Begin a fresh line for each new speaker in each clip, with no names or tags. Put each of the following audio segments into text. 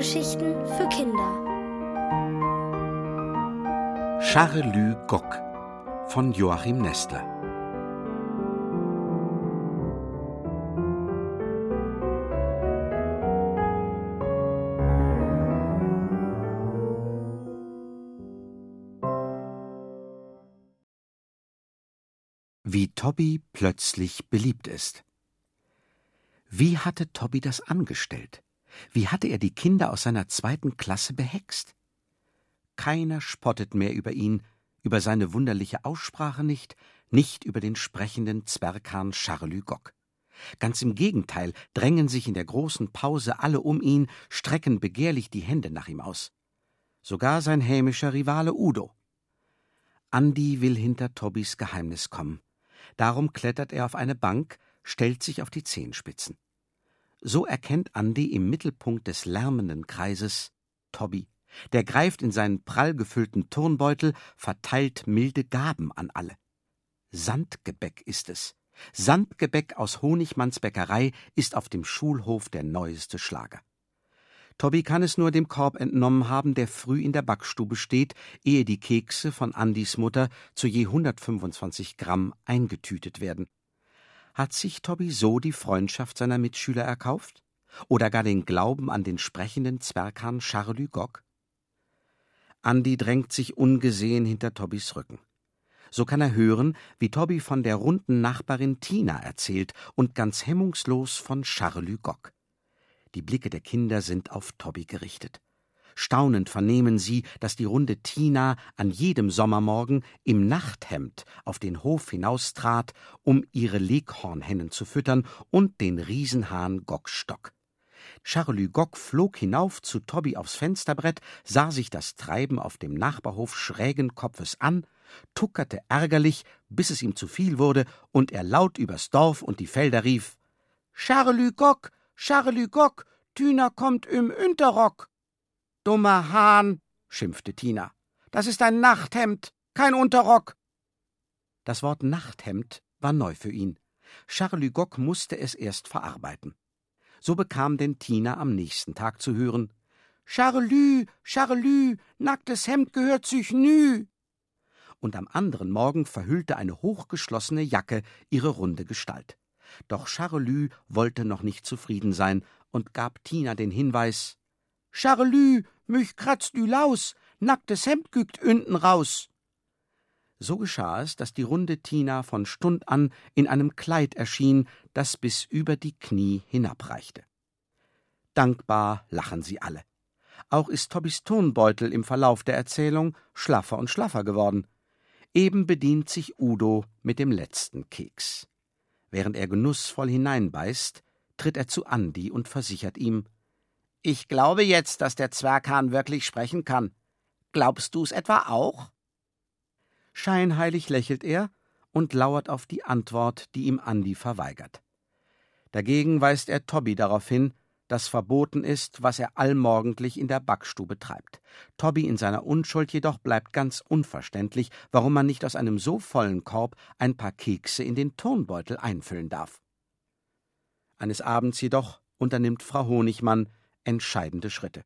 Hörgeschichten für Kinder.
Charelü Gock von Joachim Nestler. Wie Tobby plötzlich beliebt ist. Wie hatte Tobby das angestellt? Wie hatte er die Kinder aus seiner zweiten Klasse behext? Keiner spottet mehr über ihn, über seine wunderliche Aussprache nicht, nicht über den sprechenden Zwerghahn Charlü Gock. Ganz im Gegenteil drängen sich in der großen Pause alle um ihn, strecken begehrlich die Hände nach ihm aus. Sogar sein hämischer Rivale Udo. Andi will hinter Tobbys Geheimnis kommen. Darum klettert er auf eine Bank, stellt sich auf die Zehenspitzen. So erkennt Andi im Mittelpunkt des lärmenden Kreises Tobby. Der greift in seinen prall gefüllten Turnbeutel, verteilt milde Gaben an alle. Sandgebäck ist es. Sandgebäck aus Honigmanns Bäckerei ist auf dem Schulhof der neueste Schlager. Tobby kann es nur dem Korb entnommen haben, der früh in der Backstube steht, ehe die Kekse von Andys Mutter zu je 125 Gramm eingetütet werden. Hat sich Tobby so die Freundschaft seiner Mitschüler erkauft? Oder gar den Glauben an den sprechenden Zwerghahn Charlü Gock? Andi drängt sich ungesehen hinter Tobbys Rücken. So kann er hören, wie Tobby von der runden Nachbarin Tina erzählt und ganz hemmungslos von Charlü Gock. Die Blicke der Kinder sind auf Tobby gerichtet. Staunend vernehmen sie, dass die runde Tina an jedem Sommermorgen im Nachthemd auf den Hof hinaustrat, um ihre Leghornhennen zu füttern und den Riesenhahn Gockstock. Charlü Gock flog hinauf zu Tobby aufs Fensterbrett, sah sich das Treiben auf dem Nachbarhof schrägen Kopfes an, tuckerte ärgerlich, bis es ihm zu viel wurde und er laut übers Dorf und die Felder rief: Charlü Gock, Charlü Gock, Tüner kommt im Unterrock. Dummer Hahn, schimpfte Tina. Das ist ein Nachthemd, kein Unterrock. Das Wort Nachthemd war neu für ihn. Charlie Gock musste es erst verarbeiten. So bekam denn Tina am nächsten Tag zu hören: Charlü, Charlü, nacktes Hemd gehört sich nü. Und am anderen Morgen verhüllte eine hochgeschlossene Jacke ihre runde Gestalt. Doch Charlü wollte noch nicht zufrieden sein und gab Tina den Hinweis: Charlü, mich kratzt ü Laus, nacktes Hemd gügt unten raus. So geschah es, dass die runde Tina von Stund an in einem Kleid erschien, das bis über die Knie hinabreichte. Dankbar lachen sie alle. Auch ist Tobbys Tonbeutel im Verlauf der Erzählung schlaffer und schlaffer geworden. Eben bedient sich Udo mit dem letzten Keks. Während er genussvoll hineinbeißt, tritt er zu Andi und versichert ihm, ich glaube jetzt, dass der Zwerghahn wirklich sprechen kann. Glaubst du's etwa auch? Scheinheilig lächelt er und lauert auf die Antwort, die ihm Andi verweigert. Dagegen weist er Tobby darauf hin, dass verboten ist, was er allmorgendlich in der Backstube treibt. Tobby in seiner Unschuld jedoch bleibt ganz unverständlich, warum man nicht aus einem so vollen Korb ein paar Kekse in den Turnbeutel einfüllen darf. Eines Abends jedoch unternimmt Frau Honigmann entscheidende Schritte.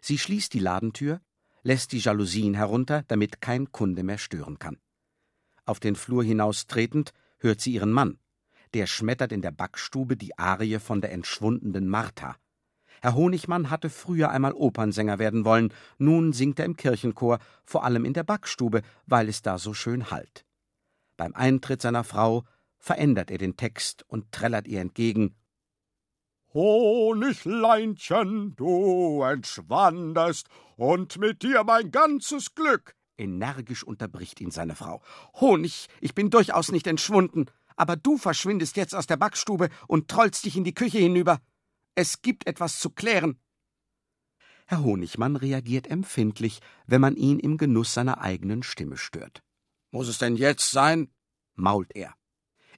Sie schließt die Ladentür, lässt die Jalousien herunter, damit kein Kunde mehr stören kann. Auf den Flur hinaus tretend hört sie ihren Mann. Der schmettert in der Backstube die Arie von der entschwundenen Martha. Herr Honigmann hatte früher einmal Opernsänger werden wollen, nun singt er im Kirchenchor, vor allem in der Backstube, weil es da so schön hallt. Beim Eintritt seiner Frau verändert er den Text und trällert ihr entgegen
Honigleinchen, du entschwandest, und mit dir mein ganzes Glück.
Energisch unterbricht ihn seine Frau. Honig, ich bin durchaus nicht entschwunden, aber du verschwindest jetzt aus der Backstube und trollst dich in die Küche hinüber. Es gibt etwas zu klären. Herr Honigmann reagiert empfindlich, wenn man ihn im Genuss seiner eigenen Stimme stört.
Muss es denn jetzt sein?
mault er.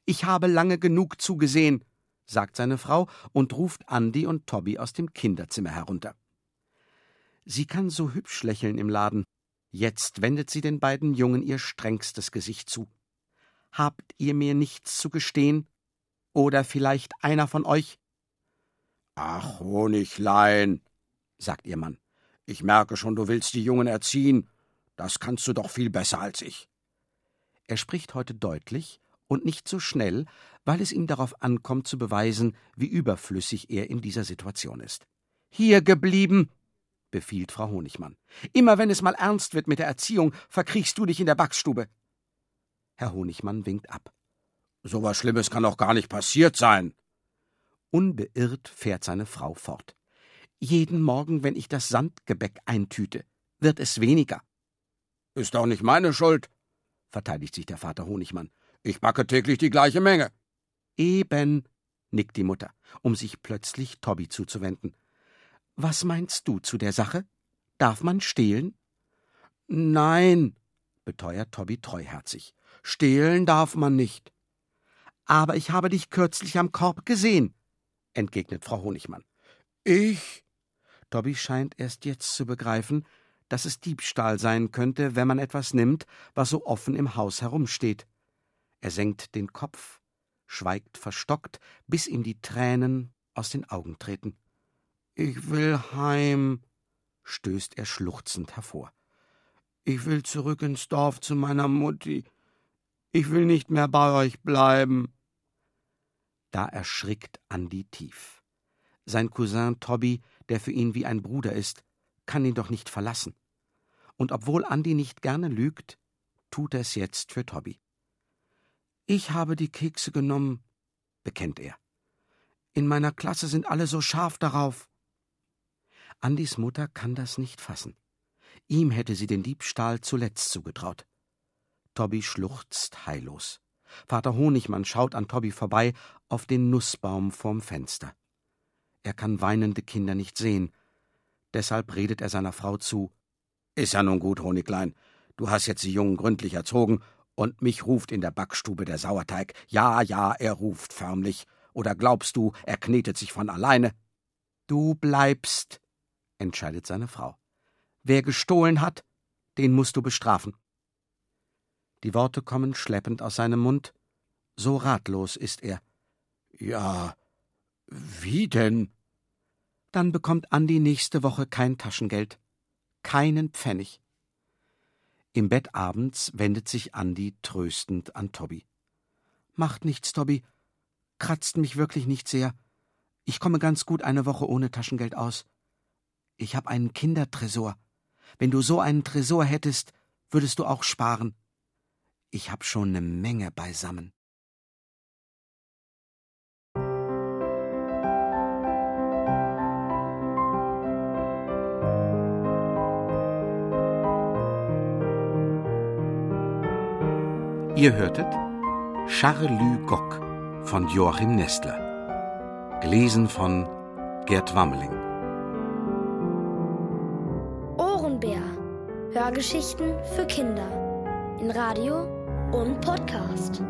Ich habe lange genug zugesehen, sagt seine Frau und ruft Andi und Tobby aus dem Kinderzimmer herunter. Sie kann so hübsch lächeln im Laden. Jetzt wendet sie den beiden Jungen ihr strengstes Gesicht zu. Habt ihr mir nichts zu gestehen? Oder vielleicht einer von euch?
Ach, Honiglein, sagt ihr Mann. Ich merke schon, du willst die Jungen erziehen. Das kannst du doch viel besser als ich.
Er spricht heute deutlich und nicht so schnell, weil es ihm darauf ankommt zu beweisen, wie überflüssig er in dieser Situation ist. Hier geblieben, befiehlt Frau Honigmann. Immer wenn es mal ernst wird mit der Erziehung, verkriechst du dich in der Backstube. Herr Honigmann winkt ab.
So was Schlimmes kann doch gar nicht passiert sein.
Unbeirrt fährt seine Frau fort. Jeden Morgen, wenn ich das Sandgebäck eintüte, wird es weniger.
Ist doch nicht meine Schuld, verteidigt sich der Vater Honigmann. Ich backe täglich die gleiche Menge.
Eben, nickt die Mutter, um sich plötzlich Tobby zuzuwenden. Was meinst du zu der Sache? Darf man stehlen?
Nein, beteuert Tobby treuherzig. Stehlen darf man nicht.
Aber ich habe dich kürzlich am Korb gesehen, entgegnet Frau Honigmann.
Ich?
Tobby scheint erst jetzt zu begreifen, dass es Diebstahl sein könnte, wenn man etwas nimmt, was so offen im Haus herumsteht. Er senkt den Kopf, schweigt verstockt, bis ihm die Tränen aus den Augen treten.
Ich will heim,
stößt er schluchzend hervor.
Ich will zurück ins Dorf zu meiner Mutti. Ich will nicht mehr bei euch bleiben.
Da erschrickt Andi tief. Sein Cousin Tobby, der für ihn wie ein Bruder ist, kann ihn doch nicht verlassen. Und obwohl Andi nicht gerne lügt, tut er es jetzt für Tobby.
Ich habe die Kekse genommen, bekennt er. In meiner Klasse sind alle so scharf darauf.
Andis Mutter kann das nicht fassen. Ihm hätte sie den Diebstahl zuletzt zugetraut. Tobby schluchzt heillos. Vater Honigmann schaut an Tobby vorbei auf den Nussbaum vorm Fenster. Er kann weinende Kinder nicht sehen. Deshalb redet er seiner Frau zu.
Ist ja nun gut, Honiglein. Du hast jetzt die Jungen gründlich erzogen und mich ruft in der Backstube der Sauerteig. Ja, ja, er ruft förmlich. Oder glaubst du, er knetet sich von alleine?
Du bleibst, entscheidet seine Frau. Wer gestohlen hat, den musst du bestrafen. Die Worte kommen schleppend aus seinem Mund, so ratlos ist er.
Ja, wie denn?
Dann bekommt Andi nächste Woche kein Taschengeld, keinen Pfennig. Im Bett abends wendet sich Andi tröstend an Tobby. Macht nichts, Tobby. Kratzt mich wirklich nicht sehr. Ich komme ganz gut eine Woche ohne Taschengeld aus. Ich habe einen Kindertresor. Wenn du so einen Tresor hättest, würdest du auch sparen. Ich hab schon ne Menge beisammen. Ihr hörtet Charlü Gock von Joachim Nestler. Gelesen von Gerd Wammeling.
Hörgeschichten für Kinder in Radio und Podcast.